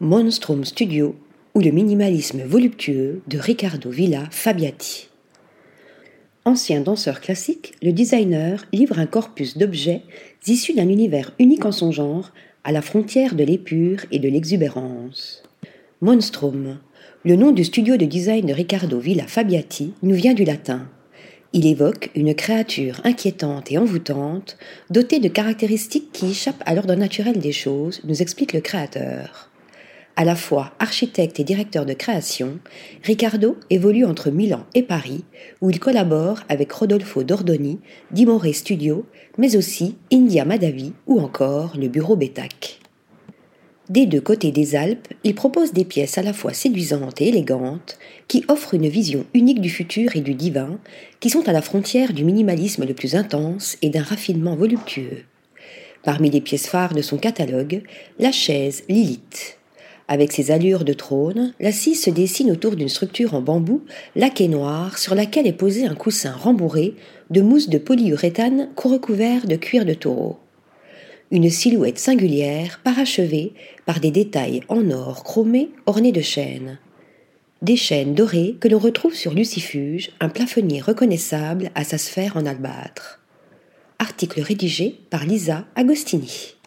Monstrum Studio ou le minimalisme voluptueux de Riccardo Villa Fabiati. Ancien danseur classique, le designer livre un corpus d'objets issus d'un univers unique en son genre, à la frontière de l'épure et de l'exubérance. Monstrum, le nom du studio de design de Riccardo Villa Fabiati, nous vient du latin. Il évoque une créature inquiétante et envoûtante, dotée de caractéristiques qui échappent à l'ordre naturel des choses, nous explique le créateur. À la fois architecte et directeur de création, Riccardo évolue entre Milan et Paris, où il collabore avec Rodolfo Dordoni, Dimore Studio, mais aussi India Madavi ou encore le bureau Betac. Des deux côtés des Alpes, il propose des pièces à la fois séduisantes et élégantes, qui offrent une vision unique du futur et du divin, qui sont à la frontière du minimalisme le plus intense et d'un raffinement voluptueux. Parmi les pièces phares de son catalogue, la chaise Lilith. Avec ses allures de trône, l'assise se dessine autour d'une structure en bambou laqué noir sur laquelle est posé un coussin rembourré de mousse de polyuréthane recouvert de cuir de taureau une silhouette singulière parachevée par des détails en or chromé ornés de chaînes. Des chaînes dorées que l'on retrouve sur Lucifuge, un plafonnier reconnaissable à sa sphère en albâtre. Article rédigé par Lisa Agostini.